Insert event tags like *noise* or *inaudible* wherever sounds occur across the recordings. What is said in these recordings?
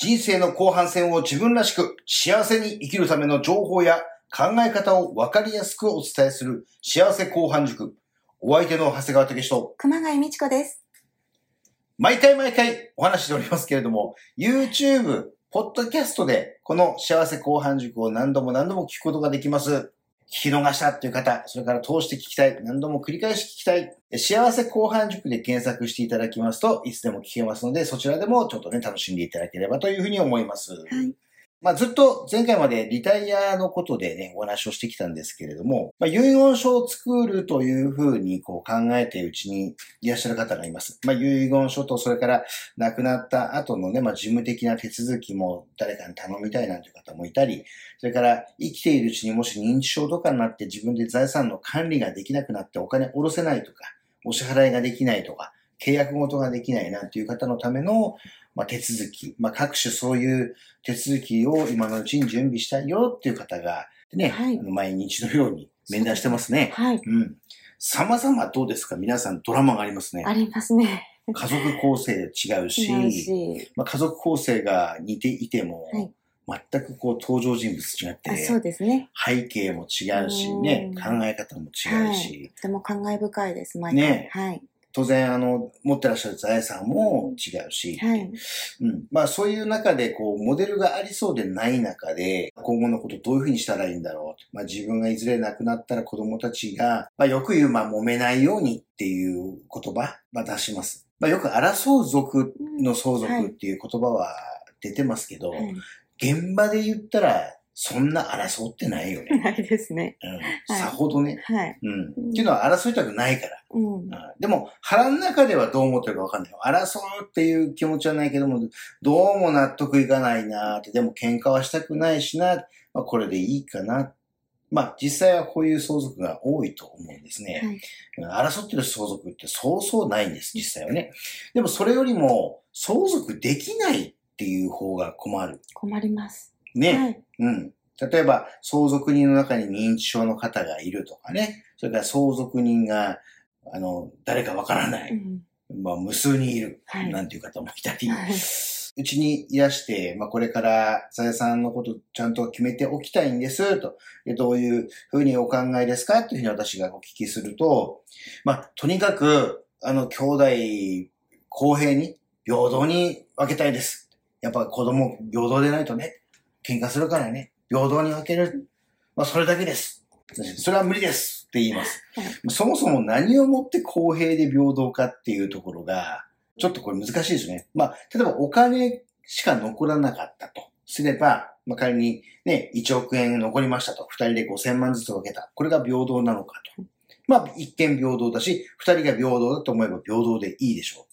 人生の後半戦を自分らしく幸せに生きるための情報や考え方を分かりやすくお伝えする幸せ後半塾。お相手の長谷川武史と熊谷美智子です。毎回毎回お話しておりますけれども、YouTube、ポッドキャストでこの幸せ後半塾を何度も何度も聞くことができます。聞き逃したっていう方、それから通して聞きたい、何度も繰り返し聞きたい、幸せ後半塾で検索していただきますといつでも聞けますので、そちらでもちょっとね、楽しんでいただければというふうに思います。はい。まあ、ずっと前回までリタイアのことでね、お話をしてきたんですけれども、まあ、遺言書を作るというふうにこう考えているうちにいらっしゃる方がいます。まあ、遺言書とそれから亡くなった後のね、まあ、事務的な手続きも誰かに頼みたいなんていう方もいたり、それから生きているうちにもし認知症とかになって自分で財産の管理ができなくなってお金下ろせないとか、お支払いができないとか、契約事ができないなんていう方のための、まあ、手続き、まあ、各種そういう手続きを今のうちに準備したいよっていう方が、ね、はい毎日のように面談してますね。はい。うん。様々どうですか？皆さんドラマがありますね。ありますね。家族構成違うし、違うし。まあ、家族構成が似ていても、はい全くこう登場人物違ってあ、そうですね。背景も違うしね、うん考え方も違うし、とても感慨深いです、毎回。ねはい。当然あの、持ってらっしゃる財産も違うし、はい。うん。まあそういう中で、こう、モデルがありそうでない中で、今後のことどういうふうにしたらいいんだろう。まあ自分がいずれ亡くなったら子供たちが、まあよく言う、まあ揉めないようにっていう言葉、まあ出します。まあよく争う族の相続っていう言葉は出てますけど、はい。現場で言ったら、そんな争ってないよね。ないですね。うん。はいさほどね。はい。うん。っていうのは争いたくないから。うん。うんでも、腹の中ではどう思ってるかわかんないよ。争うっていう気持ちはないけども、どうも納得いかないなって、でも喧嘩はしたくないしな、まあ、これでいいかな。まあ、実際はこういう相続が多いと思うんですね。争ってる相続ってそうそうないんです、実際はね。でもそれよりも、相続できないっていう方が困る。困ります。ね。はい。うん。例えば、相続人の中に認知症の方がいるとかね。それから相続人が、あの、誰かわからない。うん。まあ、無数にいる。はいなんていう方もいたり。はいうちにいらして、まあ、これから、さやさんのことちゃんと決めておきたいんです、と。でどういうふうにお考えですか？というふうに私がお聞きすると、まあ、とにかく、あの、兄弟、公平に、平等に分けたいです。やっぱ子供、平等でないとね、喧嘩するからね、平等に分ける。まあ、それだけです。それは無理ですって言います。はいそもそも何をもって公平で平等かっていうところが、ちょっとこれ難しいですね。まあ、例えばお金しか残らなかったとすれば、まあ、仮にね、1億円残りましたと。2人で5000万ずつ分けた。これが平等なのかと。まあ、一見平等だし、2人が平等だと思えば平等でいいでしょう。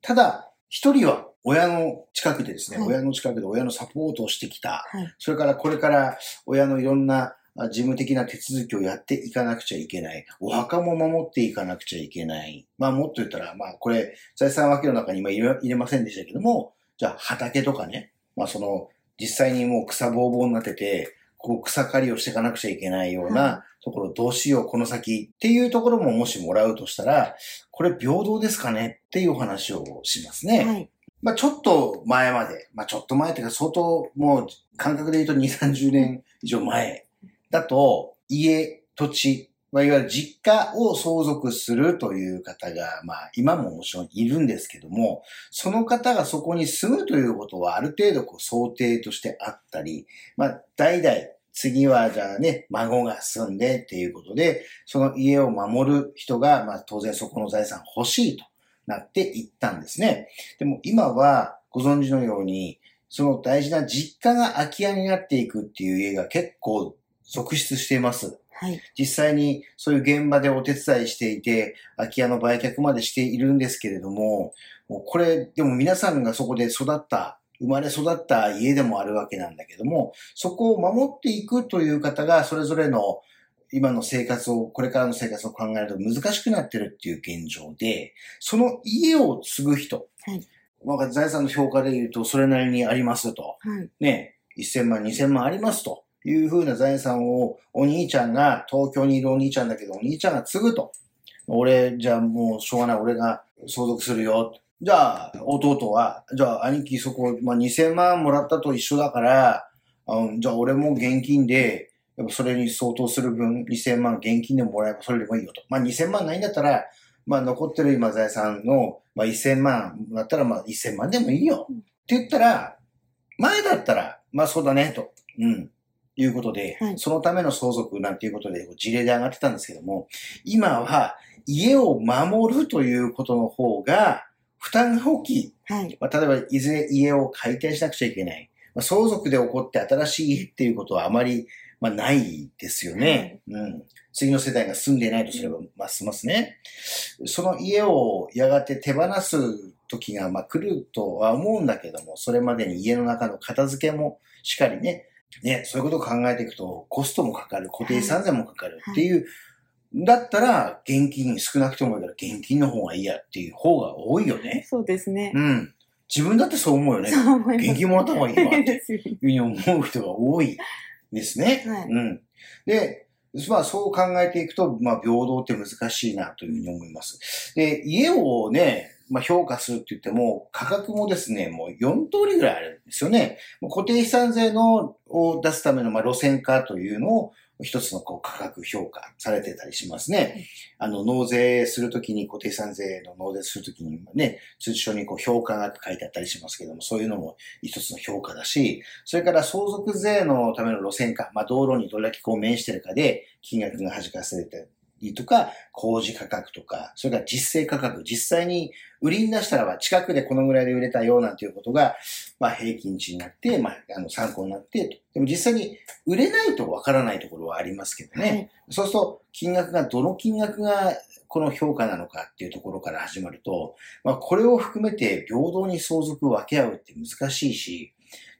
ただ、1人は親の近くでですね、はい親の近くで親のサポートをしてきた。はい。それからこれから親のいろんなあ事務的な手続きをやっていかなくちゃいけない。お墓も守っていかなくちゃいけない。まあもっと言ったら、まあこれ、財産分けの中に今入れ入れませんでしたけども、じゃあ畑とかね、まあその、実際にもう草ぼうぼうになってて、こう草刈りをしていかなくちゃいけないようはなところどうしよう、この先っていうところももしもらうとしたら、これ平等ですかねっていうお話をしますね。はい。まあちょっと前まで、まあちょっと前っていうか相当もう感覚で言うと2、30年以上前だと、家、土地、まあ、いわゆる実家を相続するという方が、まあ今ももちろんいるんですけども、その方がそこに住むということはある程度こう想定としてあったり、まあ代々次はじゃあね、孫が住んでっていうことで、その家を守る人が、まあ当然そこの財産欲しいと。なっていったんですね。でも今はご存知のように、その大事な実家が空き家になっていくっていう家が結構続出しています。はい。実際にそういう現場でお手伝いしていて、空き家の売却までしているんですけれども、もうこれ、でも皆さんがそこで育った、生まれ育った家でもあるわけなんだけども、そこを守っていくという方が、それぞれの今の生活を、これからの生活を考えると難しくなってるっていう現状で、その家を継ぐ人、はいまあ財産の評価で言うとそれなりにありますと。はい。ね、1000万、2000万ありますというふうな財産をお兄ちゃんが、東京にいるお兄ちゃんだけど、お兄ちゃんが継ぐと。俺、じゃあもうしょうがない、俺が相続するよ。じゃあ、弟は、じゃあ、兄貴そこ、まあ、2000万もらったと一緒だから、あのじゃあ、俺も現金で、やっぱそれに相当する分、2000万現金でもらえばそれでもいいよと。まあ、2000万ないんだったら、まあ、残ってる今財産の、まあ、1000万だったら、まあ、1000万でもいいよ。うんって言ったら、前だったら、まあ、そうだね、と。うん。いうことで、はいそのための相続なんていうことで、事例で上がってたんですけども、今は、家を守るということの方が、負担が大きい。はい。まあ、例えば、いずれ家を解体しなくちゃいけない。まあ、相続で起こって新しい家っていうことはあまり、まあ、ないですよね。うん。次の世代が住んでいないとすれば、ますますね。その家をやがて手放す時が、まあ、来るとは思うんだけども、それまでに家の中の片付けもしっかりね、ね、そういうことを考えていくと、コストもかかる、固定資産税もかかるっていう、だったら、現金少なくてもいいから、現金の方がいいやっていう方が多いよね。そうですね。うん。自分だってそう思うよね。そう思います。現金もらった方がいいわって *laughs* いうふうに思う人が多いですね。はいうん。で、まあそう考えていくと、まあ平等って難しいなというふうに思います。で、家をね、まあ評価するって言っても、価格もですね、もう4通りぐらいあるんですよね。固定資産税のを出すための、まあ、路線化というのを一つのこう価格評価されてたりしますね。あの、納税するときに、固定産税の納税するときにね、通知書にこう評価額書いてあったりしますけども、そういうのも一つの評価だし、それから相続税のための路線化、まあ道路にどれだけこう面してるかで金額が弾かされてりとか、工事価格とか、それから実勢価格、実際に売りに出したらば近くでこのぐらいで売れたよなんていうことが、まあ平均値になって、まああの参考になって、でも実際に売れないとわからないところはありますけどね。はい。そうすると、金額が、どの金額がこの評価なのかっていうところから始まると、まあ、これを含めて平等に相続を分け合うって難しいし、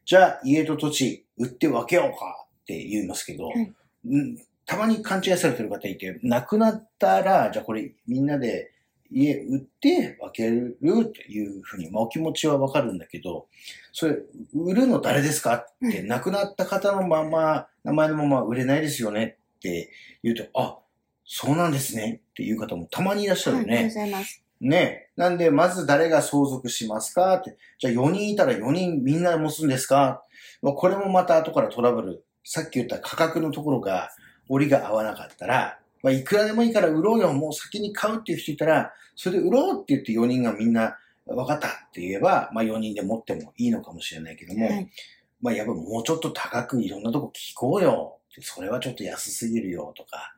じゃあ家と土地売って分けようかって言いますけど、はい。うん？たまに勘違いされてる方いて、亡くなったら、じゃあこれみんなで家売って分けるっていうふうに、まあお気持ちはわかるんだけど、それ、売るの誰ですかって、亡くなった方のまま、名前のまま売れないですよねって言うと、あ、そうなんですねっていう方もたまにいらっしゃるはい。よね。いらっしゃいます。ね。なんで、まず誰が相続しますかって。じゃあ4人いたら4人みんな持つんですか？まあこれもまた後からトラブル。さっき言った価格のところが、折りが合わなかったら、まあ、いくらでもいいから売ろうよ。もう先に買うっていう人いたら、それで売ろうって言って4人がみんな、分かったって言えば、まあ4人で持ってもいいのかもしれないけども、はい。まあやっぱもうちょっと高くいろんなとこ聞こうよ。それはちょっと安すぎるよとか。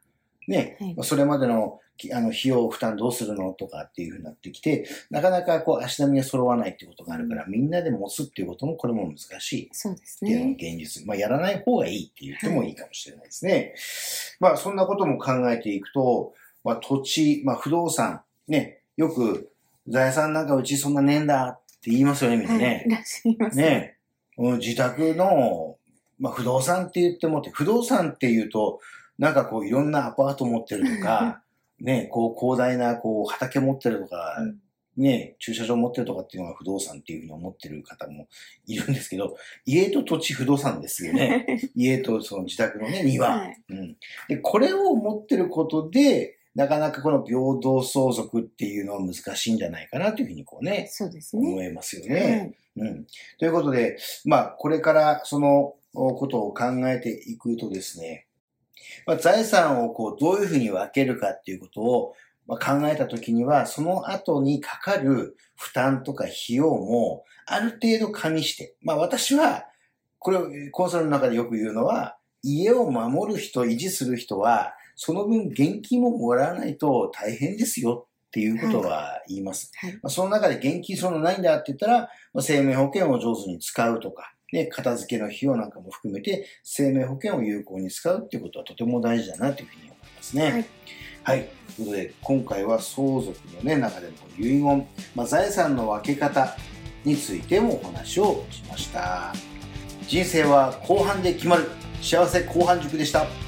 ね。はいまあそれまでのきあの費用負担どうするのとかっていうふうになってきて、なかなかこう足並みが揃わないっていうことがあるから、みんなで持つっていうこともこれも難しい。そうですっていうの。現実。まあ、やらない方がいいって言ってもいいかもしれないですね。まあ、そんなことも考えていくと、まあ、土地、まあ、不動産、ね、よく、財産なんかうちそんなねえんだって言いますよね、みんなはい。ねい。らっしゃい。ね、うん自宅の、まあ、不動産って言ってもって、不動産って言うと、なんかこういろんなアパート持ってるとか、*laughs* ね、こう広大なこう畑持ってるとか、うんね、駐車場持ってるとかっていうのが不動産っていうふうに思ってる方もいるんですけど、家と土地不動産ですよね。*laughs* 家とその自宅のね、庭。はい。うん。で、これを持ってることで、なかなかこの平等相続っていうのは難しいんじゃないかなというふうにこうね、そうですね。思いますよはね。い。うん。ということで、まあ、これからそのおことを考えていくとですね、まあ、財産をこう、どういうふうに分けるかっていうことを、まあ、考えたときには、その後にかかる負担とか費用も、ある程度加味して、まあ、私は、これをコンサルの中でよく言うのは、家を守る人、維持する人は、その分現金ももらわないと大変ですよっていうことは言います。はい。まあ、その中で現金そのないんだって言ったら、まあ、生命保険を上手に使うとか、ね、片付けの費用なんかも含めて、生命保険を有効に使うっていうことはとても大事だなというふうに思いますね。はい。はい。ということで、今回は相続の、ね、中での遺言、まあ、財産の分け方についてもお話をしました。人生は後半で決まる。幸せ後半塾でした。